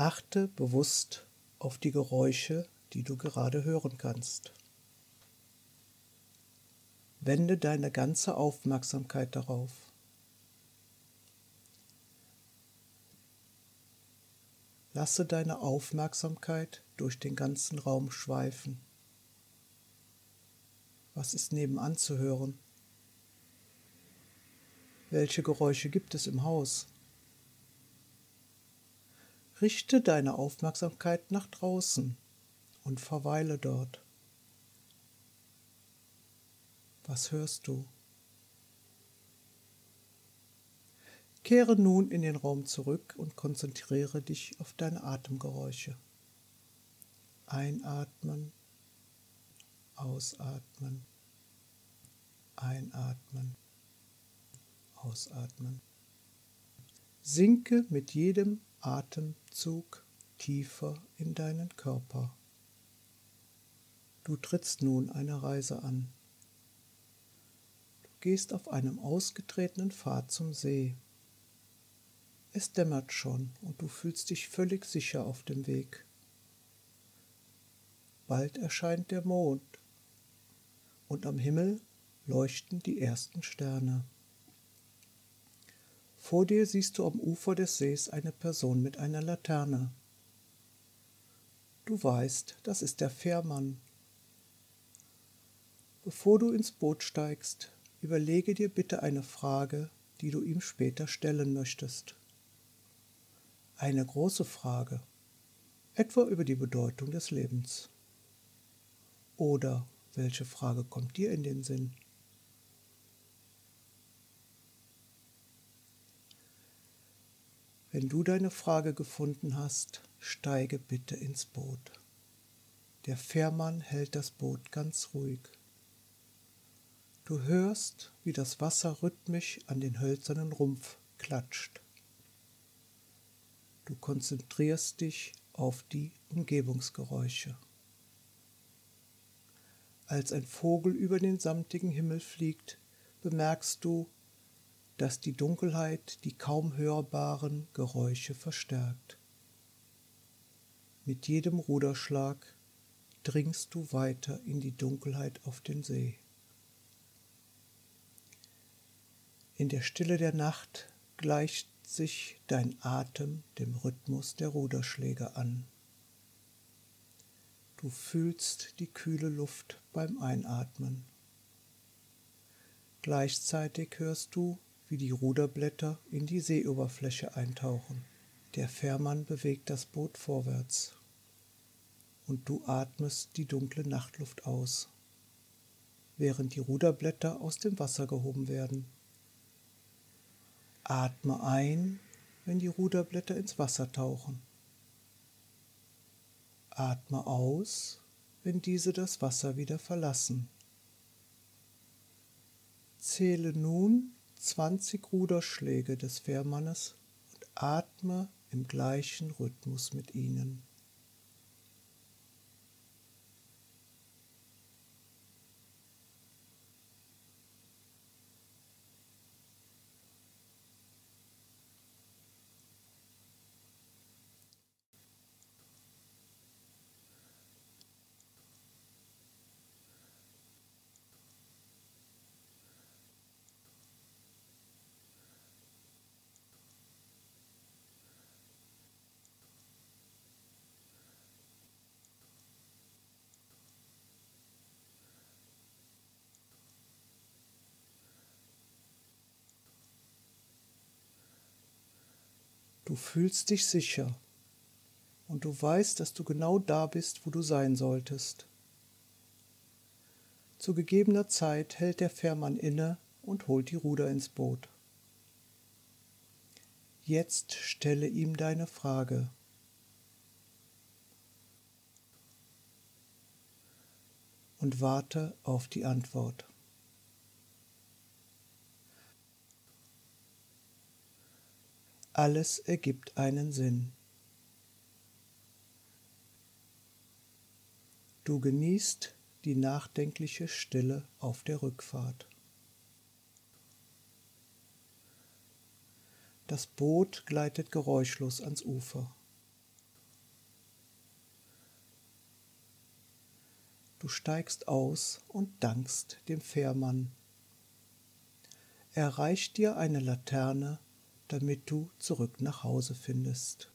Achte bewusst auf die Geräusche, die du gerade hören kannst. Wende deine ganze Aufmerksamkeit darauf. Lasse deine Aufmerksamkeit durch den ganzen Raum schweifen. Was ist nebenan zu hören? Welche Geräusche gibt es im Haus? Richte deine Aufmerksamkeit nach draußen und verweile dort. Was hörst du? Kehre nun in den Raum zurück und konzentriere dich auf deine Atemgeräusche. Einatmen, ausatmen, einatmen, ausatmen. Sinke mit jedem Atemzug tiefer in deinen Körper. Du trittst nun eine Reise an. Du gehst auf einem ausgetretenen Pfad zum See. Es dämmert schon und du fühlst dich völlig sicher auf dem Weg. Bald erscheint der Mond und am Himmel leuchten die ersten Sterne. Vor dir siehst du am Ufer des Sees eine Person mit einer Laterne. Du weißt, das ist der Fährmann. Bevor du ins Boot steigst, überlege dir bitte eine Frage, die du ihm später stellen möchtest. Eine große Frage, etwa über die Bedeutung des Lebens. Oder welche Frage kommt dir in den Sinn? Wenn du deine Frage gefunden hast, steige bitte ins Boot. Der Fährmann hält das Boot ganz ruhig. Du hörst, wie das Wasser rhythmisch an den hölzernen Rumpf klatscht. Du konzentrierst dich auf die Umgebungsgeräusche. Als ein Vogel über den samtigen Himmel fliegt, bemerkst du, das die Dunkelheit die kaum hörbaren Geräusche verstärkt. Mit jedem Ruderschlag dringst du weiter in die Dunkelheit auf den See. In der Stille der Nacht gleicht sich dein Atem dem Rhythmus der Ruderschläge an. Du fühlst die kühle Luft beim Einatmen. Gleichzeitig hörst du wie die Ruderblätter in die Seeoberfläche eintauchen. Der Fährmann bewegt das Boot vorwärts und du atmest die dunkle Nachtluft aus, während die Ruderblätter aus dem Wasser gehoben werden. Atme ein, wenn die Ruderblätter ins Wasser tauchen. Atme aus, wenn diese das Wasser wieder verlassen. Zähle nun 20 Ruderschläge des Fährmannes und atme im gleichen Rhythmus mit ihnen. Du fühlst dich sicher und du weißt, dass du genau da bist, wo du sein solltest. Zu gegebener Zeit hält der Fährmann inne und holt die Ruder ins Boot. Jetzt stelle ihm deine Frage. Und warte auf die Antwort. Alles ergibt einen Sinn. Du genießt die nachdenkliche Stille auf der Rückfahrt. Das Boot gleitet geräuschlos ans Ufer. Du steigst aus und dankst dem Fährmann. Er reicht dir eine Laterne damit du zurück nach Hause findest.